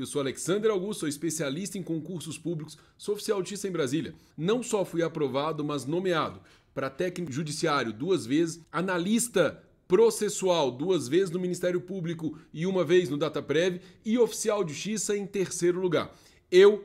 Eu sou Alexander Augusto, sou especialista em concursos públicos, sou oficial autista em Brasília. Não só fui aprovado, mas nomeado para técnico judiciário duas vezes, analista processual duas vezes no Ministério Público e uma vez no DataPrev e oficial de justiça em terceiro lugar. Eu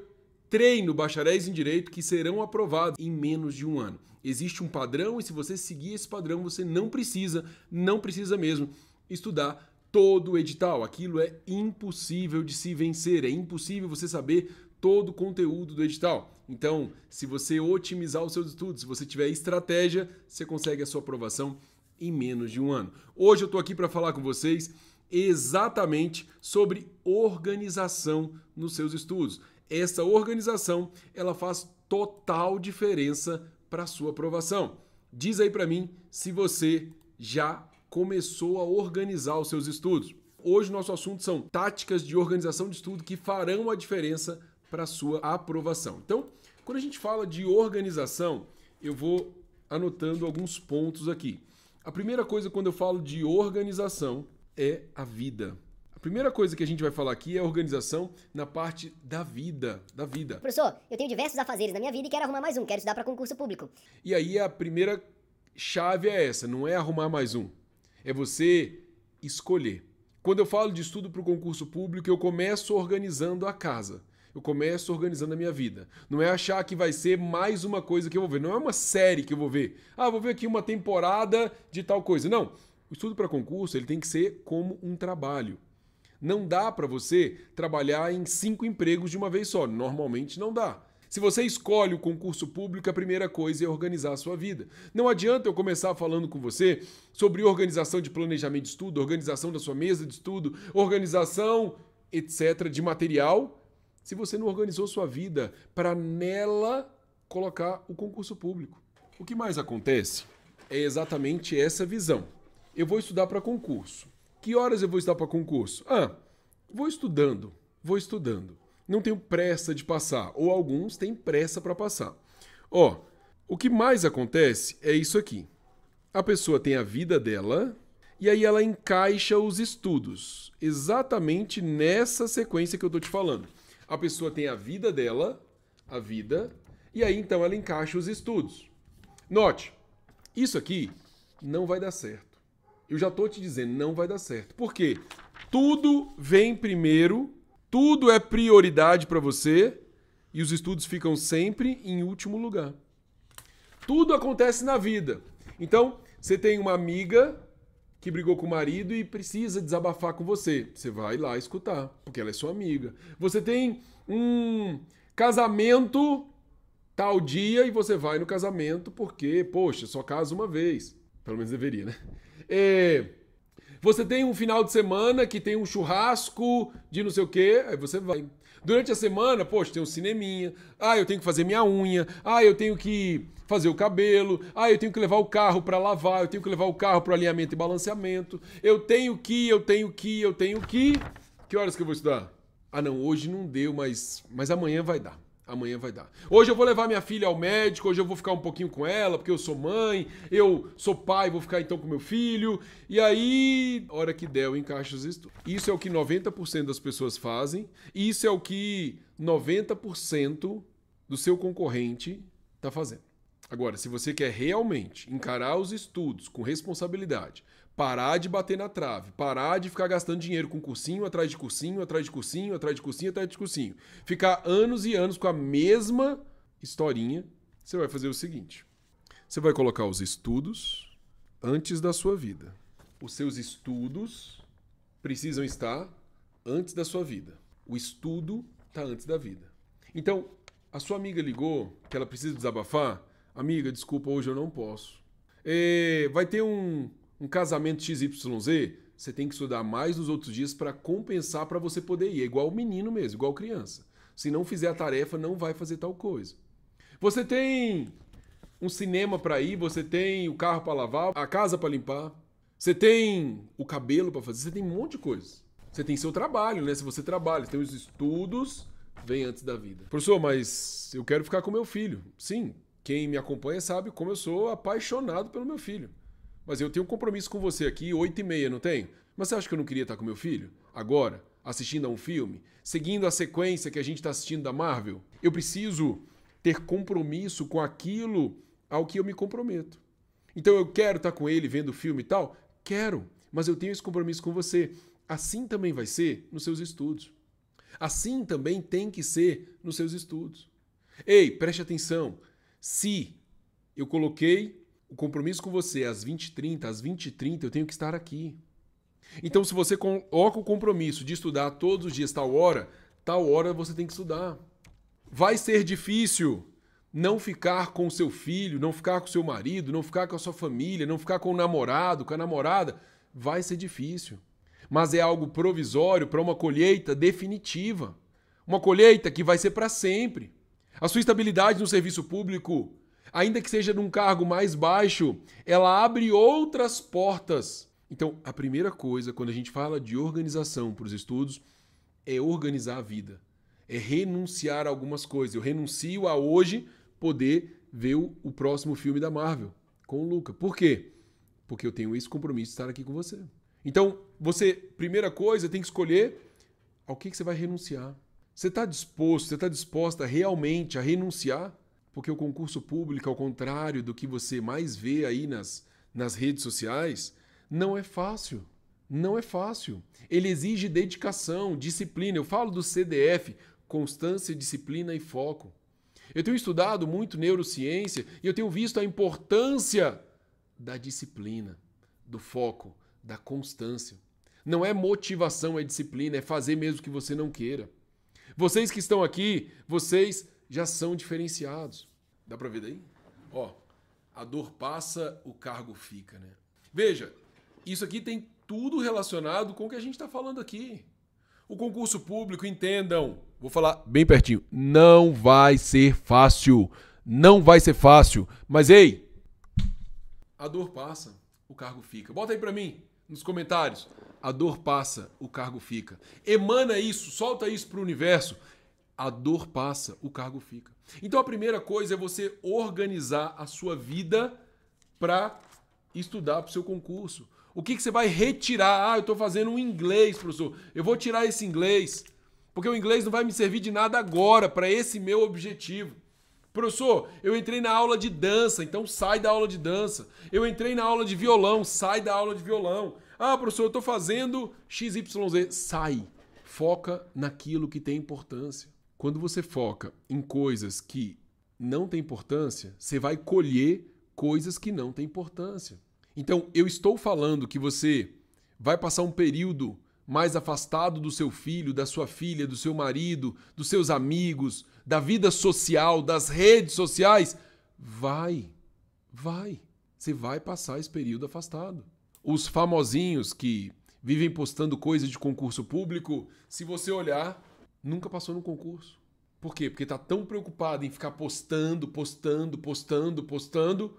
treino bacharéis em direito que serão aprovados em menos de um ano. Existe um padrão e se você seguir esse padrão, você não precisa, não precisa mesmo estudar todo o edital. Aquilo é impossível de se vencer, é impossível você saber todo o conteúdo do edital. Então, se você otimizar os seus estudos, se você tiver estratégia, você consegue a sua aprovação em menos de um ano. Hoje eu estou aqui para falar com vocês exatamente sobre organização nos seus estudos. Essa organização ela faz total diferença para a sua aprovação. Diz aí para mim se você já começou a organizar os seus estudos. Hoje nosso assunto são táticas de organização de estudo que farão a diferença para sua aprovação. Então, quando a gente fala de organização, eu vou anotando alguns pontos aqui. A primeira coisa quando eu falo de organização é a vida. A primeira coisa que a gente vai falar aqui é organização na parte da vida, da vida. Professor, eu tenho diversos afazeres na minha vida e quero arrumar mais um, quero estudar para concurso público. E aí a primeira chave é essa, não é arrumar mais um. É você escolher. Quando eu falo de estudo para o concurso público, eu começo organizando a casa eu começo organizando a minha vida. Não é achar que vai ser mais uma coisa que eu vou ver. Não é uma série que eu vou ver. Ah, vou ver aqui uma temporada de tal coisa. Não. O estudo para concurso ele tem que ser como um trabalho. Não dá para você trabalhar em cinco empregos de uma vez só. Normalmente não dá. Se você escolhe o concurso público, a primeira coisa é organizar a sua vida. Não adianta eu começar falando com você sobre organização de planejamento de estudo, organização da sua mesa de estudo, organização, etc., de material, se você não organizou sua vida para nela colocar o concurso público. O que mais acontece é exatamente essa visão. Eu vou estudar para concurso. Que horas eu vou estudar para concurso? Ah, vou estudando, vou estudando. Não tenho pressa de passar, ou alguns têm pressa para passar. Ó, o que mais acontece é isso aqui. A pessoa tem a vida dela e aí ela encaixa os estudos, exatamente nessa sequência que eu estou te falando. A pessoa tem a vida dela, a vida, e aí então ela encaixa os estudos. Note, isso aqui não vai dar certo. Eu já estou te dizendo, não vai dar certo. Por quê? Tudo vem primeiro, tudo é prioridade para você e os estudos ficam sempre em último lugar. Tudo acontece na vida. Então, você tem uma amiga que brigou com o marido e precisa desabafar com você. Você vai lá escutar, porque ela é sua amiga. Você tem um casamento tal dia e você vai no casamento porque, poxa, só casa uma vez. Pelo menos deveria, né? É, você tem um final de semana que tem um churrasco de não sei o quê, aí você vai. Durante a semana, poxa, tem um cineminha. Ah, eu tenho que fazer minha unha. Ah, eu tenho que fazer o cabelo. Ah, eu tenho que levar o carro para lavar. Eu tenho que levar o carro para alinhamento e balanceamento. Eu tenho que, eu tenho que, eu tenho que. Que horas que eu vou estudar? Ah, não, hoje não deu, mas, mas amanhã vai dar. Amanhã vai dar. Hoje eu vou levar minha filha ao médico, hoje eu vou ficar um pouquinho com ela, porque eu sou mãe, eu sou pai, vou ficar então com meu filho. E aí, hora que der, eu encaixo os estudos. Isso é o que 90% das pessoas fazem, e isso é o que 90% do seu concorrente está fazendo. Agora, se você quer realmente encarar os estudos com responsabilidade, parar de bater na trave, parar de ficar gastando dinheiro com cursinho atrás de cursinho, atrás de cursinho, atrás de cursinho, atrás de cursinho, ficar anos e anos com a mesma historinha, você vai fazer o seguinte: você vai colocar os estudos antes da sua vida. Os seus estudos precisam estar antes da sua vida. O estudo está antes da vida. Então, a sua amiga ligou que ela precisa desabafar Amiga, desculpa, hoje eu não posso. É, vai ter um, um casamento XYZ, você tem que estudar mais nos outros dias para compensar para você poder ir. É igual menino mesmo, igual criança. Se não fizer a tarefa, não vai fazer tal coisa. Você tem um cinema para ir, você tem o carro para lavar, a casa para limpar, você tem o cabelo para fazer, você tem um monte de coisa. Você tem seu trabalho, né? Se você trabalha, você tem os estudos, vem antes da vida. Professor, mas eu quero ficar com meu filho. Sim, quem me acompanha sabe como eu sou apaixonado pelo meu filho. Mas eu tenho um compromisso com você aqui, oito e meia, não tenho? Mas você acha que eu não queria estar com meu filho? Agora, assistindo a um filme, seguindo a sequência que a gente está assistindo da Marvel. Eu preciso ter compromisso com aquilo ao que eu me comprometo. Então eu quero estar com ele vendo o filme e tal? Quero, mas eu tenho esse compromisso com você. Assim também vai ser nos seus estudos. Assim também tem que ser nos seus estudos. Ei, preste atenção. Se eu coloquei o compromisso com você às 20h30, às 20h30 eu tenho que estar aqui. Então, se você coloca o compromisso de estudar todos os dias tal hora, tal hora você tem que estudar. Vai ser difícil não ficar com o seu filho, não ficar com o seu marido, não ficar com a sua família, não ficar com o namorado, com a namorada. Vai ser difícil. Mas é algo provisório para uma colheita definitiva. Uma colheita que vai ser para sempre. A sua estabilidade no serviço público, ainda que seja num cargo mais baixo, ela abre outras portas então, a primeira coisa, quando a gente fala de organização para os estudos, é organizar a vida. É renunciar a algumas coisas. Eu renuncio a hoje poder ver o, próximo filme da Marvel com o Luca. Por quê? Porque eu tenho esse compromisso de estar aqui com você. Então, você, primeira coisa, tem que escolher ao que, que você vai renunciar. Você está disposto, você está disposta realmente a renunciar? Porque o concurso público, ao contrário do que você mais vê aí nas, nas redes sociais, não é fácil. Não é fácil. Ele exige dedicação, disciplina. Eu falo do CDF, constância, disciplina e foco. Eu tenho estudado muito neurociência e eu tenho visto a importância da disciplina, do foco, da constância. Não é motivação, é disciplina, é fazer mesmo que você não queira. Vocês que estão aqui, vocês já são diferenciados. Dá para ver daí? Ó, a dor passa, o cargo fica, né? Veja, isso aqui tem tudo relacionado com o que a gente está falando aqui. O concurso público, entendam, vou falar bem pertinho, não vai ser fácil. Não vai ser fácil. Mas ei, a dor passa, o cargo fica. Bota aí para mim nos comentários. A dor passa, o cargo fica. Emana isso, solta isso para o universo. A dor passa, o cargo fica. Então a primeira coisa é você organizar a sua vida para estudar para o seu concurso. O que, que você vai retirar? Ah, eu estou fazendo um inglês, professor. Eu vou tirar esse inglês, porque o inglês não vai me servir de nada agora para esse meu objetivo. Professor, eu entrei na aula de dança, então sai da aula de dança. Eu entrei na aula de violão, sai da aula de violão. Ah, professor, eu estou fazendo XYZ. Sai. Foca naquilo que tem importância. Quando você foca em coisas que não têm importância, você vai colher coisas que não têm importância. Então, eu estou falando que você vai passar um período mais afastado do seu filho, da sua filha, do seu marido, dos seus amigos, da vida social, das redes sociais. Vai, vai. Você vai passar esse período afastado. Os famosinhos que vivem postando coisas de concurso público, se você olhar, nunca passou no concurso. Por quê? Porque está tão preocupado em ficar postando, postando, postando, postando,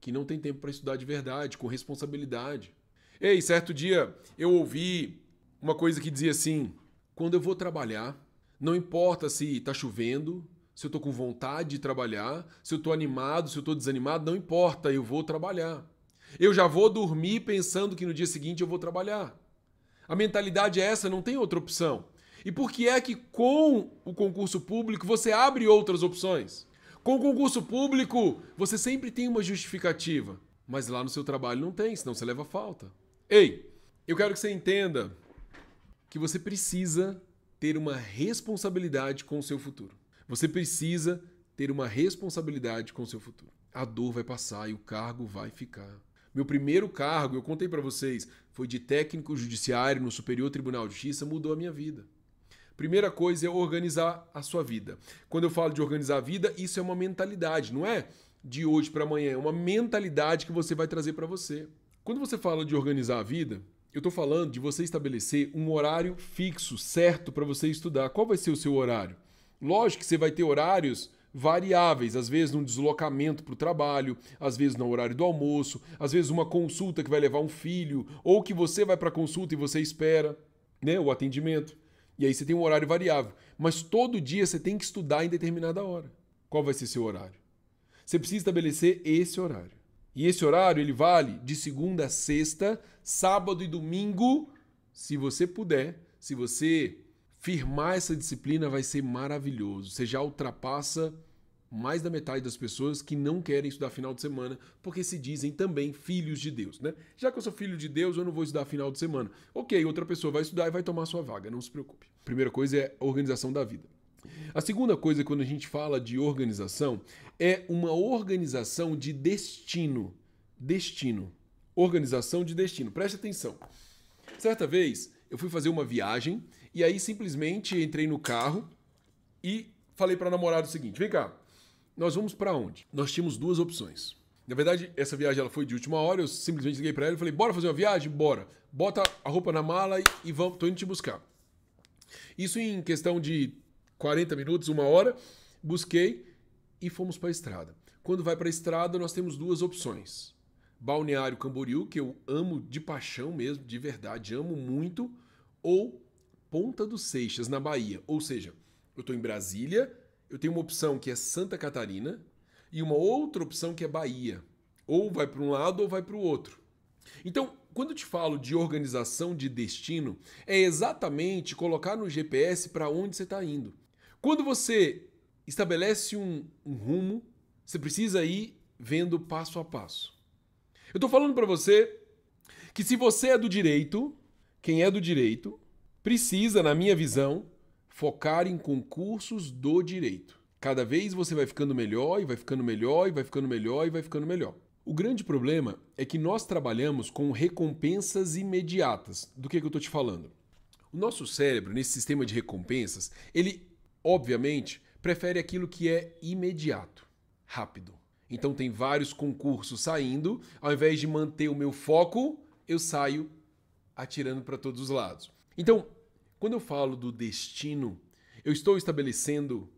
que não tem tempo para estudar de verdade, com responsabilidade. Ei, certo dia eu ouvi uma coisa que dizia assim: quando eu vou trabalhar, não importa se está chovendo, se eu estou com vontade de trabalhar, se eu estou animado, se eu estou desanimado, não importa, eu vou trabalhar. Eu já vou dormir pensando que no dia seguinte eu vou trabalhar. A mentalidade é essa, não tem outra opção. E por que é que com o concurso público você abre outras opções? Com concurso público, você sempre tem uma justificativa, mas lá no seu trabalho não tem, senão você leva falta. Ei, eu quero que você entenda que você precisa ter uma responsabilidade com o seu futuro. Você precisa ter uma responsabilidade com o seu futuro. A dor vai passar e o cargo vai ficar. Meu primeiro cargo, eu contei para vocês, foi de técnico judiciário no Superior Tribunal de Justiça, mudou a minha vida. Primeira coisa é organizar a sua vida. Quando eu falo de organizar a vida, isso é uma mentalidade, não é de hoje para amanhã, é uma mentalidade que você vai trazer para você. Quando você fala de organizar a vida, eu estou falando de você estabelecer um horário fixo, certo, para você estudar. Qual vai ser o seu horário? Lógico que você vai ter horários variáveis, às vezes num deslocamento para o trabalho, às vezes no horário do almoço, às vezes uma consulta que vai levar um filho, ou que você vai para consulta e você espera né, o atendimento. E aí você tem um horário variável. Mas todo dia você tem que estudar em determinada hora. Qual vai ser seu horário? Você precisa estabelecer esse horário. E esse horário ele vale de segunda a sexta, sábado e domingo, se você puder, se você firmar essa disciplina, vai ser maravilhoso. Você já ultrapassa mais da metade das pessoas que não querem estudar final de semana porque se dizem também filhos de Deus, né? Já que eu sou filho de Deus, eu não vou estudar final de semana. Ok, outra pessoa vai estudar e vai tomar sua vaga, não se preocupe. Primeira coisa é a organização da vida. A segunda coisa, quando a gente fala de organização, é uma organização de destino. Destino. Organização de destino. Preste atenção. Certa vez, eu fui fazer uma viagem e aí simplesmente entrei no carro e falei para a namorada o seguinte: vem cá, nós vamos para onde? Nós tínhamos duas opções. Na verdade, essa viagem ela foi de última hora, eu simplesmente liguei para ela e falei: "Bora fazer uma viagem? Bora. Bota a roupa na mala e, e vamos, tô indo te buscar". Isso em questão de 40 minutos, uma hora, busquei e fomos para a estrada. Quando vai para a estrada, nós temos duas opções. Balneário Camboriú, que eu amo de paixão mesmo, de verdade, amo muito, ou Ponta dos Seixas, na Bahia. Ou seja, eu estou em Brasília, eu tenho uma opção que é Santa Catarina e uma outra opção que é Bahia. Ou vai para um lado ou vai para o outro. Então, quando eu te falo de organização de destino, é exatamente colocar no GPS para onde você está indo. Quando você estabelece um, um, rumo, você precisa ir vendo passo a passo. Eu estou falando para você que se você é do direito, quem é do direito, precisa, na minha visão, focar em concursos do direito. Cada vez você vai ficando melhor e vai ficando melhor e vai ficando melhor e vai ficando melhor. O grande problema é que nós trabalhamos com recompensas imediatas. Do que, que eu estou te falando? O nosso cérebro, nesse sistema de recompensas, ele, obviamente, prefere aquilo que é imediato, rápido. Então tem vários concursos saindo, ao invés de manter o meu foco, eu saio atirando para todos os lados. Então, quando eu falo do destino, eu estou estabelecendo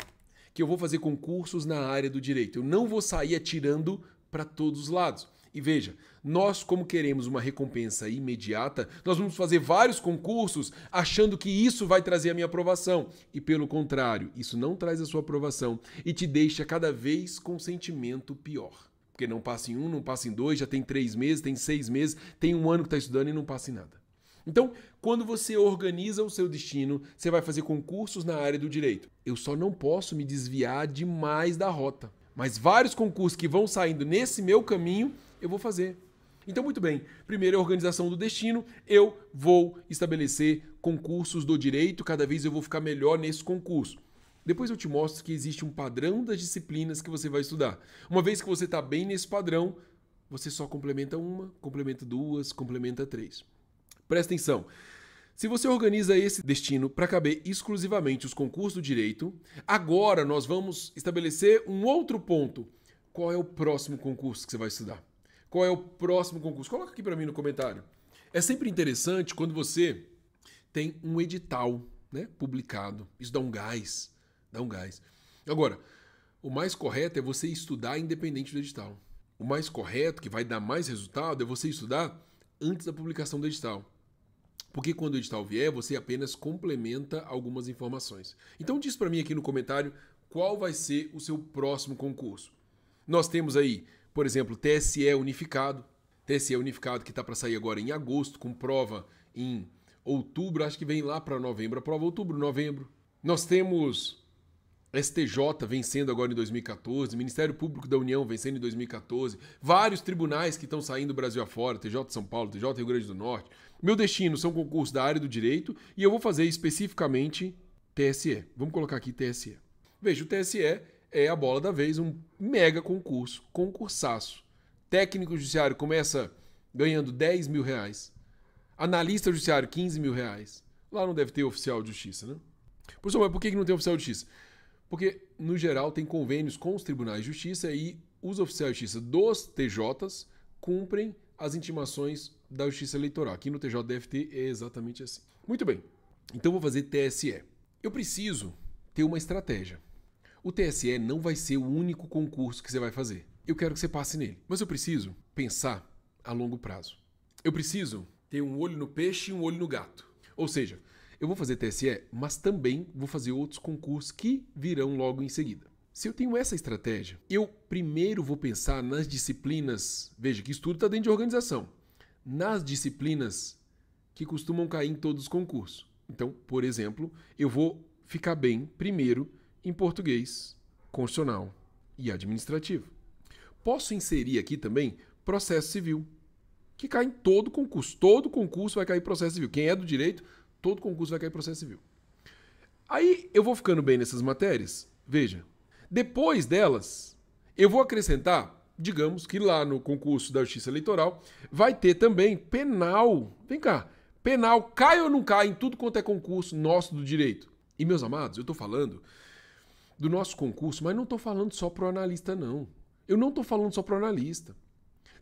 que eu vou fazer concursos na área do direito. Eu não vou sair atirando para todos os lados. E veja, nós, como queremos uma recompensa imediata, nós vamos fazer vários concursos achando que isso vai trazer a minha aprovação. E pelo contrário, isso não traz a sua aprovação e te deixa cada vez com um sentimento pior. Porque não passa em um, não passa em dois, já tem três meses, tem seis meses, tem um ano que está estudando e não passa em nada. Então, quando você organiza o seu destino, você vai fazer concursos na área do direito. Eu só não posso me desviar demais da rota. Mas vários concursos que vão saindo nesse meu caminho, eu vou fazer. Então, muito bem. Primeiro, a organização do destino. Eu vou estabelecer concursos do direito, cada vez eu vou ficar melhor nesse concurso. Depois eu te mostro que existe um padrão das disciplinas que você vai estudar. Uma vez que você está bem nesse padrão, você só complementa uma, complementa duas, complementa três. Presta atenção. Se você organiza esse destino para caber exclusivamente os concursos do direito, agora nós vamos estabelecer um outro ponto. Qual é o próximo concurso que você vai estudar? Qual é o próximo concurso? Coloca aqui para mim no comentário. É sempre interessante quando você tem um edital né, publicado. Isso dá um gás. Dá um gás. Agora, o mais correto é você estudar independente do edital. O mais correto, que vai dar mais resultado, é você estudar antes da publicação do edital. Porque quando o edital vier, você apenas complementa algumas informações. Então diz para mim aqui no comentário qual vai ser o seu próximo concurso. Nós temos aí, por exemplo, TSE unificado. TSE unificado que está para sair agora em agosto, com prova em outubro, acho que vem lá para novembro, a prova outubro, novembro. Nós temos STJ vencendo agora em 2014, Ministério Público da União vencendo em 2014, vários tribunais que estão saindo do Brasil afora, TJ São Paulo, TJ Rio Grande do Norte. Meu destino são concursos da área do direito e eu vou fazer especificamente TSE. Vamos colocar aqui TSE. Veja, o TSE é a bola da vez, um mega concurso, concursaço. Técnico judiciário começa ganhando 10 mil reais. Analista judiciário, 15 mil reais. Lá não deve ter oficial de justiça, né? Professor, mas por que não tem oficial de justiça? Porque, no geral, tem convênios com os tribunais de justiça e os oficiais de justiça dos TJs cumprem as intimações da justiça eleitoral. Aqui no TJDFT é exatamente assim. Muito bem. Então vou fazer TSE. Eu preciso ter uma estratégia. O TSE não vai ser o único concurso que você vai fazer. Eu quero que você passe nele. Mas eu preciso pensar a longo prazo. Eu preciso ter um olho no peixe e um olho no gato. Ou seja, eu vou fazer TSE, mas também vou fazer outros concursos que virão logo em seguida. Se eu tenho essa estratégia, eu primeiro vou pensar nas disciplinas. Veja que estudo está dentro de organização. Nas disciplinas que costumam cair em todos os concursos. Então, por exemplo, eu vou ficar bem primeiro em português constitucional e administrativo. Posso inserir aqui também processo civil, que cai em todo concurso. Todo concurso vai cair processo civil. Quem é do direito, todo concurso vai cair processo civil. Aí eu vou ficando bem nessas matérias. Veja, depois delas, eu vou acrescentar, digamos que lá no concurso da Justiça Eleitoral, vai ter também penal. Vem cá, penal cai ou não cai em tudo quanto é concurso nosso do direito? E meus amados, eu estou falando do nosso concurso, mas não estou falando só para o analista, não. Eu não estou falando só para o analista.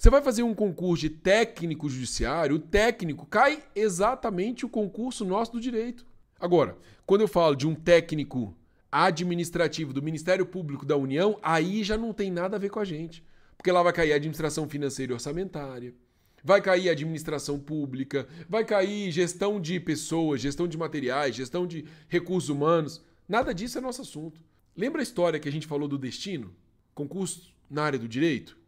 Você vai fazer um concurso de técnico judiciário, o técnico cai exatamente o concurso nosso do direito. Agora, quando eu falo de um técnico administrativo do Ministério Público da União, aí já não tem nada a ver com a gente. Porque lá vai cair a administração financeira e orçamentária, vai cair a administração pública, vai cair gestão de pessoas, gestão de materiais, gestão de recursos humanos. Nada disso é nosso assunto. Lembra a história que a gente falou do destino? Concurso na área do direito?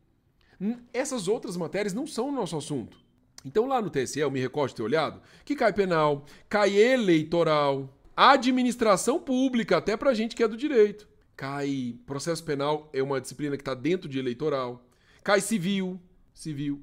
Essas outras matérias não são o nosso assunto. Então lá no TSE, eu me recordo de ter olhado, que cai penal, cai eleitoral, administração pública, até pra gente que é do direito. Cai processo penal, é uma disciplina que está dentro de eleitoral. Cai civil, civil.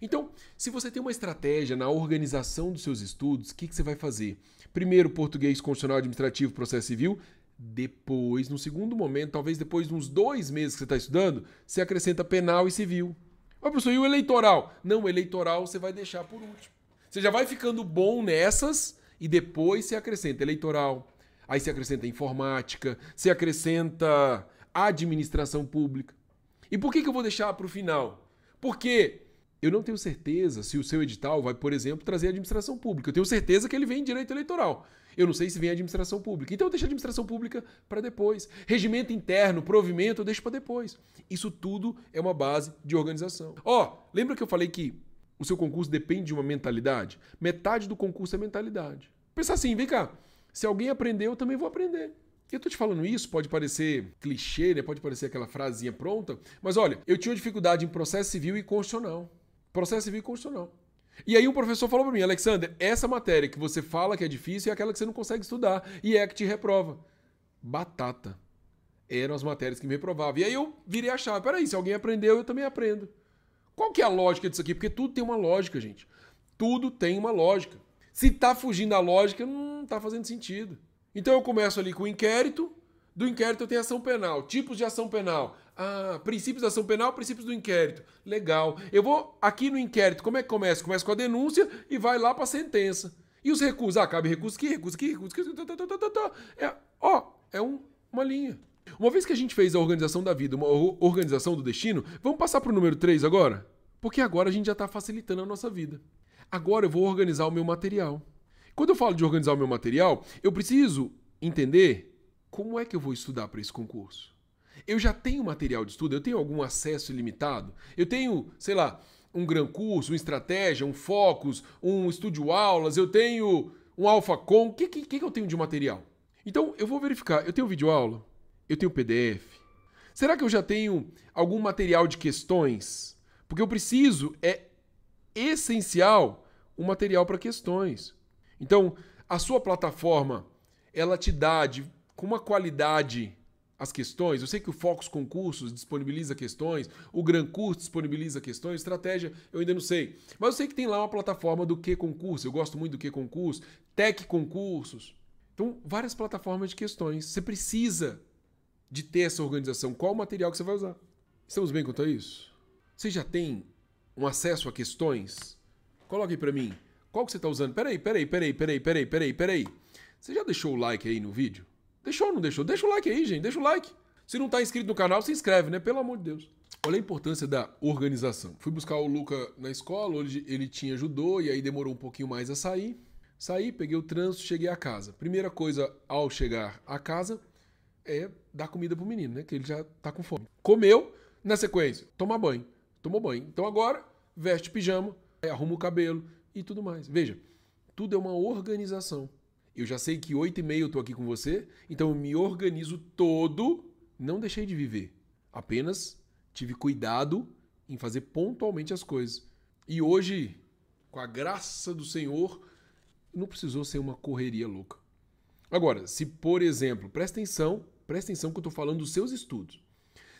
Então, se você tem uma estratégia na organização dos seus estudos, o que, que você vai fazer? Primeiro, português constitucional administrativo, processo civil. Depois, no segundo momento, talvez depois de uns dois meses que você está estudando, você acrescenta penal e civil. Ó, professor, e o eleitoral? Não, o eleitoral você vai deixar por último. Você já vai ficando bom nessas e depois você acrescenta eleitoral. Aí você acrescenta informática, você acrescenta administração pública. E por que, que eu vou deixar para o final? Porque eu não tenho certeza se o seu edital vai, por exemplo, trazer administração pública. Eu tenho certeza que ele vem em direito eleitoral. Eu não sei se vem administração pública. Então eu deixo a administração pública para depois. Regimento interno, provimento, eu deixo para depois. Isso tudo é uma base de organização. Ó, oh, lembra que eu falei que o seu concurso depende de uma mentalidade? Metade do concurso é mentalidade. Pensar assim, vem cá. Se alguém aprendeu, eu também vou aprender. Eu tô te falando isso, pode parecer clichê, né? Pode parecer aquela frasinha pronta, mas olha, eu tinha dificuldade em processo civil e constitucional. Processo civil e constitucional. E aí um professor falou para mim, Alexander, essa matéria que você fala que é difícil é aquela que você não consegue estudar e é a que te reprova. Batata. Eram as matérias que me reprovavam. E aí eu virei a chave. Peraí, se alguém aprendeu, eu também aprendo. Qual que é a lógica disso aqui? Porque tudo tem uma lógica, gente. Tudo tem uma lógica. Se tá fugindo da lógica, não tá fazendo sentido. Então eu começo ali com o inquérito, do inquérito tenho ação penal, tipos de ação penal. Ah, princípios da ação penal, princípios do inquérito. Legal. Eu vou aqui no inquérito, como é que começa? Começa com a denúncia e vai lá para a sentença. E os recursos? Ah, cabe recurso aqui, recurso aqui, recurso aqui. Tá, tá, tá, tá, é, ó, é um, uma linha. Uma vez que a gente fez a organização da vida, uma organização do destino, vamos passar para o número 3 agora? Porque agora a gente já está facilitando a nossa vida. Agora eu vou organizar o meu material. Quando eu falo de organizar o meu material, eu preciso entender como é que eu vou estudar para esse concurso. Eu já tenho material de estudo, eu tenho algum acesso ilimitado, eu tenho, sei lá, um gran curso, uma estratégia, um focus, um estúdio aulas, eu tenho um AlphaCon, o que, que, que eu tenho de material? Então eu vou verificar, eu tenho vídeo aula, eu tenho PDF. Será que eu já tenho algum material de questões? Porque eu preciso, é essencial, um material para questões. Então, a sua plataforma, ela te dá de, com uma qualidade as questões. Eu sei que o Focus Concursos disponibiliza questões, o Gran Curso disponibiliza questões, estratégia eu ainda não sei. Mas eu sei que tem lá uma plataforma do que concurso, eu gosto muito do que concurso, Tech Concursos. Então, várias plataformas de questões. Você precisa de ter essa organização. Qual o material que você vai usar? Estamos bem quanto a isso? Você já tem um acesso a questões? Coloque para mim. Qual que você está usando? Peraí, peraí, peraí, peraí, peraí, peraí, peraí. Você já deixou o like aí no vídeo? Deixou ou não deixou? Deixa o like aí, gente. Deixa o like. Se não está inscrito no canal, se inscreve, né? Pelo amor de Deus. Olha a importância da organização. Fui buscar o Luca na escola, hoje ele tinha judô e aí demorou um pouquinho mais a sair. Saí, peguei o trânsito, cheguei a casa. Primeira coisa ao chegar a casa é dar comida pro menino, né? Que ele já tá com fome. Comeu, na sequência, tomar banho. Tomou banho. Então agora, veste pijama, arruma o cabelo e tudo mais. Veja, tudo é uma organização. Eu já sei que 8 e meia eu tô aqui com você, então eu me organizo todo, não deixei de viver. Apenas tive cuidado em fazer pontualmente as coisas. E hoje, com a graça do Senhor, não precisou ser uma correria louca. Agora, se por exemplo, presta atenção, presta atenção que eu estou falando dos seus estudos.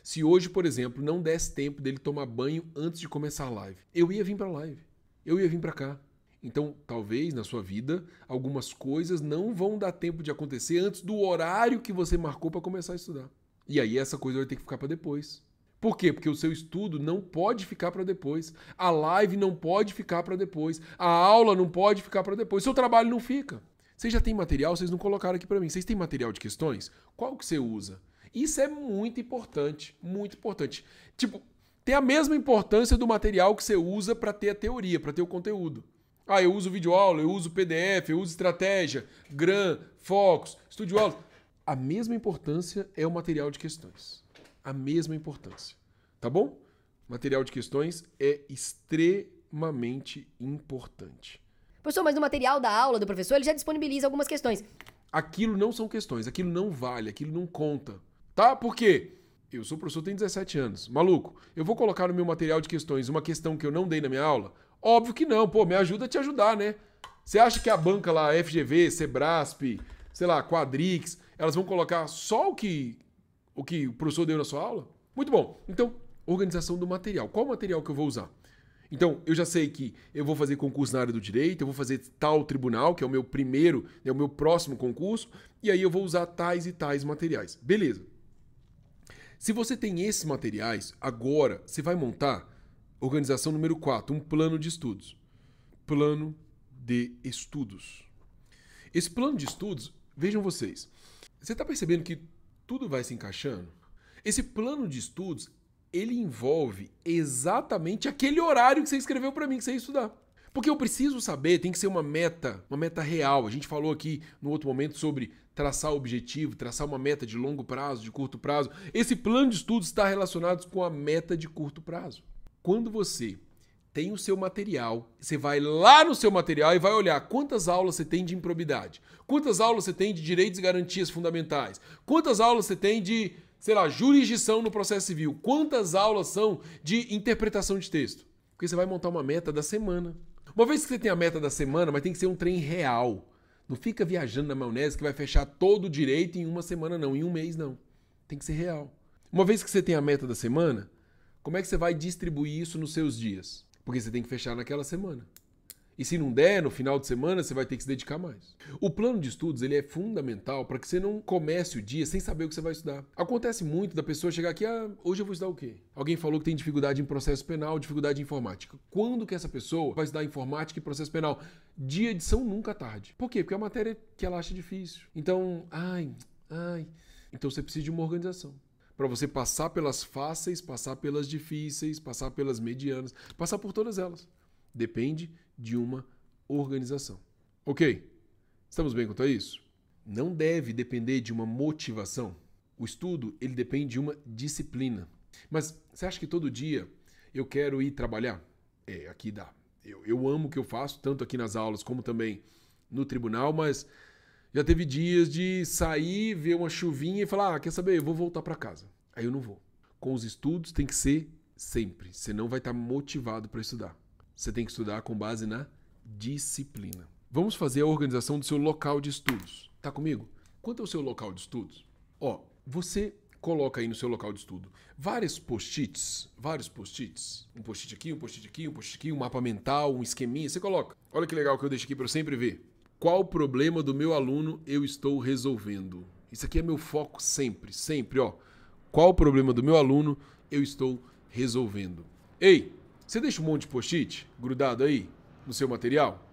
Se hoje, por exemplo, não desse tempo dele tomar banho antes de começar a live, eu ia vir para a live. Eu ia vir para cá. Então, talvez na sua vida, algumas coisas não vão dar tempo de acontecer antes do horário que você marcou para começar a estudar. E aí essa coisa vai ter que ficar para depois. Por quê? Porque o seu estudo não pode ficar para depois. A live não pode ficar para depois. A aula não pode ficar para depois. Seu trabalho não fica. Vocês já têm material, vocês não colocaram aqui para mim. Vocês têm material de questões? Qual que você usa? Isso é muito importante, muito importante. Tipo, tem a mesma importância do material que você usa para ter a teoria, para ter o conteúdo. Ah, eu uso videoaula, eu uso PDF, eu uso estratégia, GRAM, Focus, Studio Aula. A mesma importância é o material de questões. A mesma importância. Tá bom? Material de questões é extremamente importante. Professor, mas no material da aula do professor ele já disponibiliza algumas questões. Aquilo não são questões, aquilo não vale, aquilo não conta. Tá? Por quê? Eu sou professor, tenho 17 anos. Maluco, eu vou colocar no meu material de questões uma questão que eu não dei na minha aula? Óbvio que não. Pô, me ajuda a te ajudar, né? Você acha que a banca lá, FGV, Sebrasp, sei lá, Quadrix, elas vão colocar só o que o que o professor deu na sua aula? Muito bom. Então, organização do material. Qual material que eu vou usar? Então, eu já sei que eu vou fazer concurso na área do direito, eu vou fazer tal tribunal, que é o meu primeiro, é o meu próximo concurso, e aí eu vou usar tais e tais materiais. Beleza. Se você tem esses materiais, agora você vai montar organização número 4, um plano de estudos. Plano de estudos. Esse plano de estudos, vejam vocês, você está percebendo que tudo vai se encaixando? Esse plano de estudos ele envolve exatamente aquele horário que você escreveu para mim que você ia estudar. Porque eu preciso saber, tem que ser uma meta, uma meta real. A gente falou aqui no outro momento sobre traçar objetivo, traçar uma meta de longo prazo, de curto prazo. Esse plano de estudos está relacionado com a meta de curto prazo. Quando você tem o seu material, você vai lá no seu material e vai olhar quantas aulas você tem de improbidade, quantas aulas você tem de direitos e garantias fundamentais, quantas aulas você tem de sei lá, jurisdição no processo civil. Quantas aulas são de interpretação de texto? Porque você vai montar uma meta da semana. Uma vez que você tem a meta da semana, mas tem que ser um trem real. Não fica viajando na maionese que vai fechar todo o direito em uma semana, não, em um mês, não. Tem que ser real. Uma vez que você tem a meta da semana, como é que você vai distribuir isso nos seus dias? Porque você tem que fechar naquela semana. E se não der, no final de semana, você vai ter que se dedicar mais. O plano de estudos ele é fundamental para que você não comece o dia sem saber o que você vai estudar. Acontece muito da pessoa chegar aqui, ah, hoje eu vou estudar o quê? Alguém falou que tem dificuldade em processo penal, dificuldade em informática. Quando que essa pessoa vai estudar informática e processo penal? Dia de São nunca tarde. Por quê? Porque é uma matéria que ela acha difícil. Então, ai, ai. Então você precisa de uma organização para você passar pelas fáceis, passar pelas difíceis, passar pelas medianas, passar por todas elas. Depende de uma organização. Ok? Estamos bem quanto a isso? Não deve depender de uma motivação. O estudo, ele depende de uma disciplina. Mas você acha que todo dia eu quero ir trabalhar? É, aqui dá. Eu, eu amo o que eu faço, tanto aqui nas aulas como também no tribunal, mas já teve dias de sair, ver uma chuvinha e falar: ah, quer saber? Eu vou voltar para casa. Aí eu não vou. Com os estudos tem que ser sempre. Você não vai estar motivado para estudar. Você tem que estudar com base na disciplina. Vamos fazer a organização do seu local de estudos. Tá comigo? Quanto é o seu local de estudos? Ó, você coloca aí no seu local de estudo vários post-its, vários post-its, um post-it aqui, um post-it aqui, um post-it aqui, um mapa mental, um esqueminha, você coloca. Olha que legal que eu deixo aqui para sempre ver. Qual problema do meu aluno eu estou resolvendo? Isso aqui é meu foco sempre, sempre, ó. Qual problema do meu aluno eu estou resolvendo? Ei, você deixa um monte de post-it grudado aí no seu material,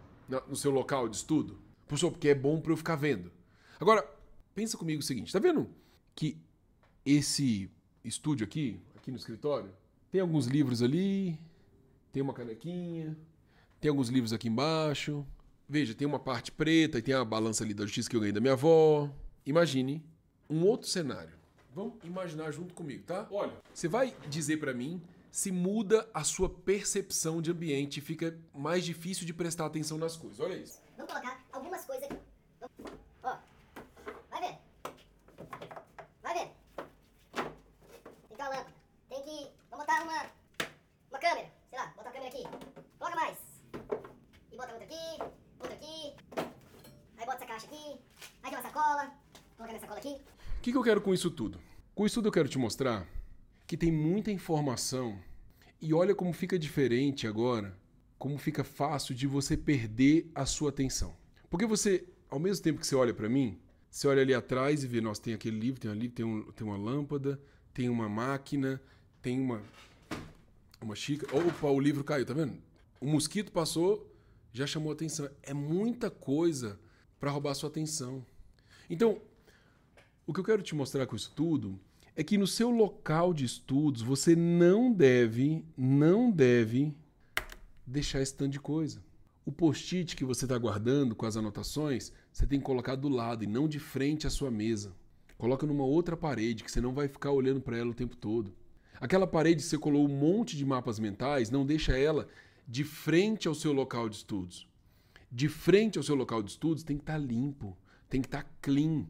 no seu local de estudo? Professor, porque é bom para eu ficar vendo. Agora, pensa comigo o seguinte, tá vendo que esse estúdio aqui, aqui no escritório, tem alguns livros ali, tem uma canequinha, tem alguns livros aqui embaixo. Veja, tem uma parte preta e tem a balança ali da justiça que eu ganhei da minha avó. Imagine um outro cenário. Vamos imaginar junto comigo, tá? Olha, você vai dizer para mim se muda a sua percepção de ambiente e fica mais difícil de prestar atenção nas coisas. Olha isso. Vamos colocar algumas coisas aqui. Ó, vai ver. Vai ver. Tem que ter uma lâmpada. Tem que. Vamos botar uma. Uma câmera. Sei lá, botar a câmera aqui. caixa aqui, aqui é uma sacola, colocar minha sacola aqui. O que, que eu quero com isso tudo? Com isso tudo eu quero te mostrar que tem muita informação e olha como fica diferente agora, como fica fácil de você perder a sua atenção. Porque você, ao mesmo tempo que você olha para mim, você olha ali atrás e vê, nossa, tem aquele livro, tem ali, tem, um, tem uma lâmpada, tem uma máquina, tem uma uma xícara. Opa, o livro caiu, tá vendo? O mosquito passou, já chamou atenção. É muita coisa para roubar sua atenção. Então, o que eu quero te mostrar com isso tudo é que no seu local de estudos você não deve, não deve deixar esse tanto de coisa. O post-it que você está guardando com as anotações, você tem que colocar do lado e não de frente à sua mesa. Coloca numa outra parede que você não vai ficar olhando para ela o tempo todo. Aquela parede que você colou um monte de mapas mentais, não deixa ela de frente ao seu local de estudos. De frente ao seu local de estudos tem que estar tá limpo, tem que estar tá clean,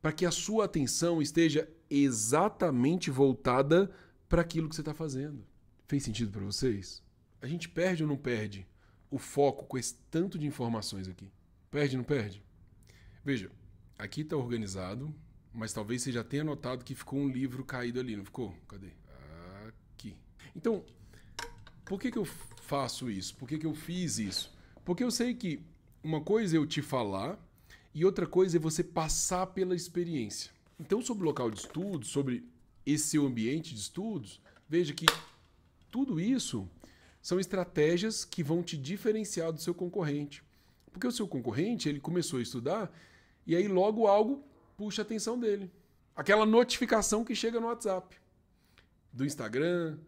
para que a sua atenção esteja exatamente voltada para aquilo que você está fazendo. Fez sentido para vocês? A gente perde ou não perde o foco com esse tanto de informações aqui? Perde ou não perde? Veja, aqui está organizado, mas talvez você já tenha notado que ficou um livro caído ali, não ficou? Cadê? Então, por que, que eu faço isso? Por que, que eu fiz isso? Porque eu sei que uma coisa é eu te falar e outra coisa é você passar pela experiência. Então, sobre o local de estudos, sobre esse seu ambiente de estudos, veja que tudo isso são estratégias que vão te diferenciar do seu concorrente. Porque o seu concorrente, ele começou a estudar e aí logo algo puxa a atenção dele. Aquela notificação que chega no WhatsApp, do Instagram,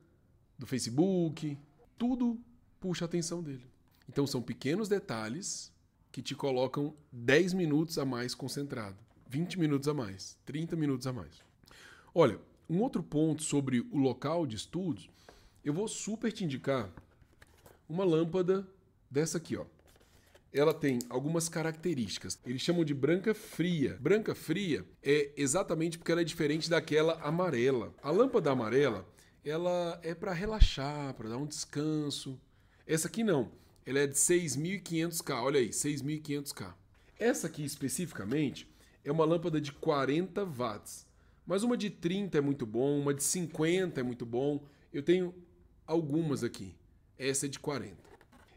do Facebook, tudo puxa a atenção dele. Então são pequenos detalhes que te colocam 10 minutos a mais concentrado, 20 minutos a mais, 30 minutos a mais. Olha, um outro ponto sobre o local de estudos, eu vou super te indicar uma lâmpada dessa aqui, ó. Ela tem algumas características. Eles chamam de branca fria. Branca fria é exatamente porque ela é diferente daquela amarela. A lâmpada amarela, ela é para relaxar, para dar um descanso. Essa aqui não. Ela é de 6.500K. Olha aí, 6.500K. Essa aqui especificamente é uma lâmpada de 40 watts. Mas uma de 30 é muito bom, uma de 50 é muito bom. Eu tenho algumas aqui. Essa é de 40.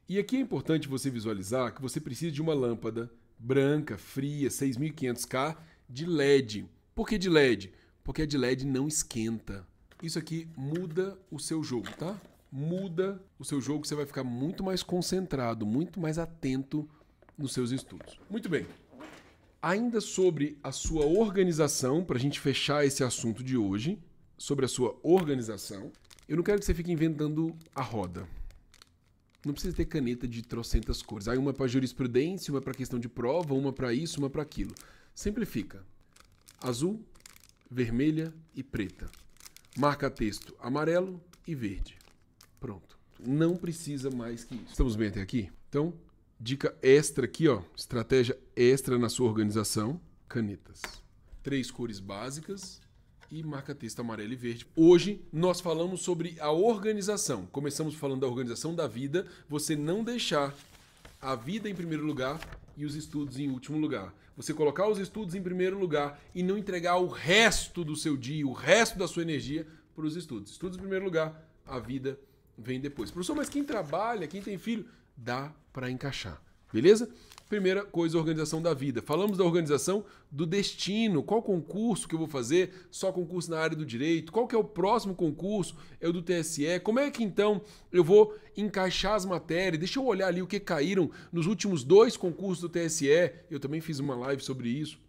E aqui é importante você visualizar que você precisa de uma lâmpada branca, fria, 6.500K de LED. Por que de LED? Porque a de LED não esquenta. Isso aqui muda o seu jogo, tá? Muda o seu jogo, você vai ficar muito mais concentrado, muito mais atento nos seus estudos. Muito bem. Ainda sobre a sua organização, para a gente fechar esse assunto de hoje, sobre a sua organização, eu não quero que você fique inventando a roda. Não precisa ter caneta de trocentas cores. Aí uma para jurisprudência, uma para questão de prova, uma para isso, uma para aquilo. Simplifica. Azul, vermelha e preta. Marca texto amarelo e verde. Pronto. Não precisa mais que isso. Estamos bem até aqui? Então, dica extra aqui, ó, estratégia extra na sua organização, canetas. Três cores básicas e marca texto amarelo e verde. Hoje nós falamos sobre a organização. Começamos falando da organização da vida, você não deixar a vida em primeiro lugar e os estudos em último lugar. Você colocar os estudos em primeiro lugar e não entregar o resto do seu dia, o resto da sua energia para os estudos. Estudos em primeiro lugar, a vida vem depois. Professor, mas quem trabalha, quem tem filho, dá para encaixar. Beleza? Primeira coisa, organização da vida. Falamos da organização do destino. Qual concurso que eu vou fazer? Só concurso na área do direito? Qual que é o próximo concurso? É o do TSE? Como é que então eu vou encaixar as matérias? Deixa eu olhar ali o que caíram nos últimos dois concursos do TSE. Eu também fiz uma live sobre isso.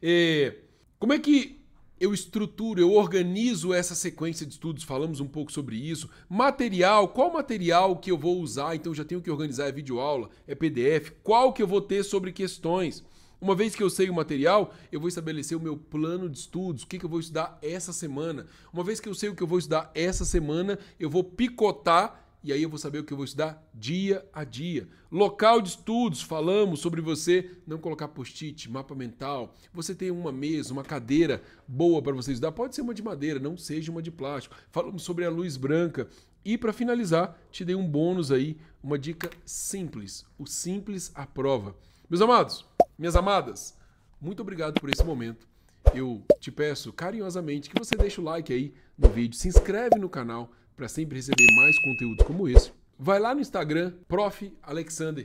É, como é que eu estruturo, eu organizo essa sequência de estudos, falamos um pouco sobre isso. Material, qual material que eu vou usar? Então já tenho que organizar, é videoaula, é PDF, qual que eu vou ter sobre questões? Uma vez que eu sei o material, eu vou estabelecer o meu plano de estudos, o que, que eu vou estudar essa semana. Uma vez que eu sei o que eu vou estudar essa semana, eu vou picotar e aí eu vou saber o que eu vou estudar dia a dia. Local de estudos, falamos sobre você não colocar post-it, mapa mental. Você tem uma mesa, uma cadeira boa para você estudar, pode ser uma de madeira, não seja uma de plástico. Falamos sobre a luz branca. E para finalizar, te dei um bônus aí, uma dica simples. O simples à prova. Meus amados, minhas amadas, muito obrigado por esse momento. eu te peço carinhosamente que você deixe o like aí no vídeo, se inscreve no canal para sempre receber mais conteúdos como esse. Vai lá no Instagram, Prof. Alexander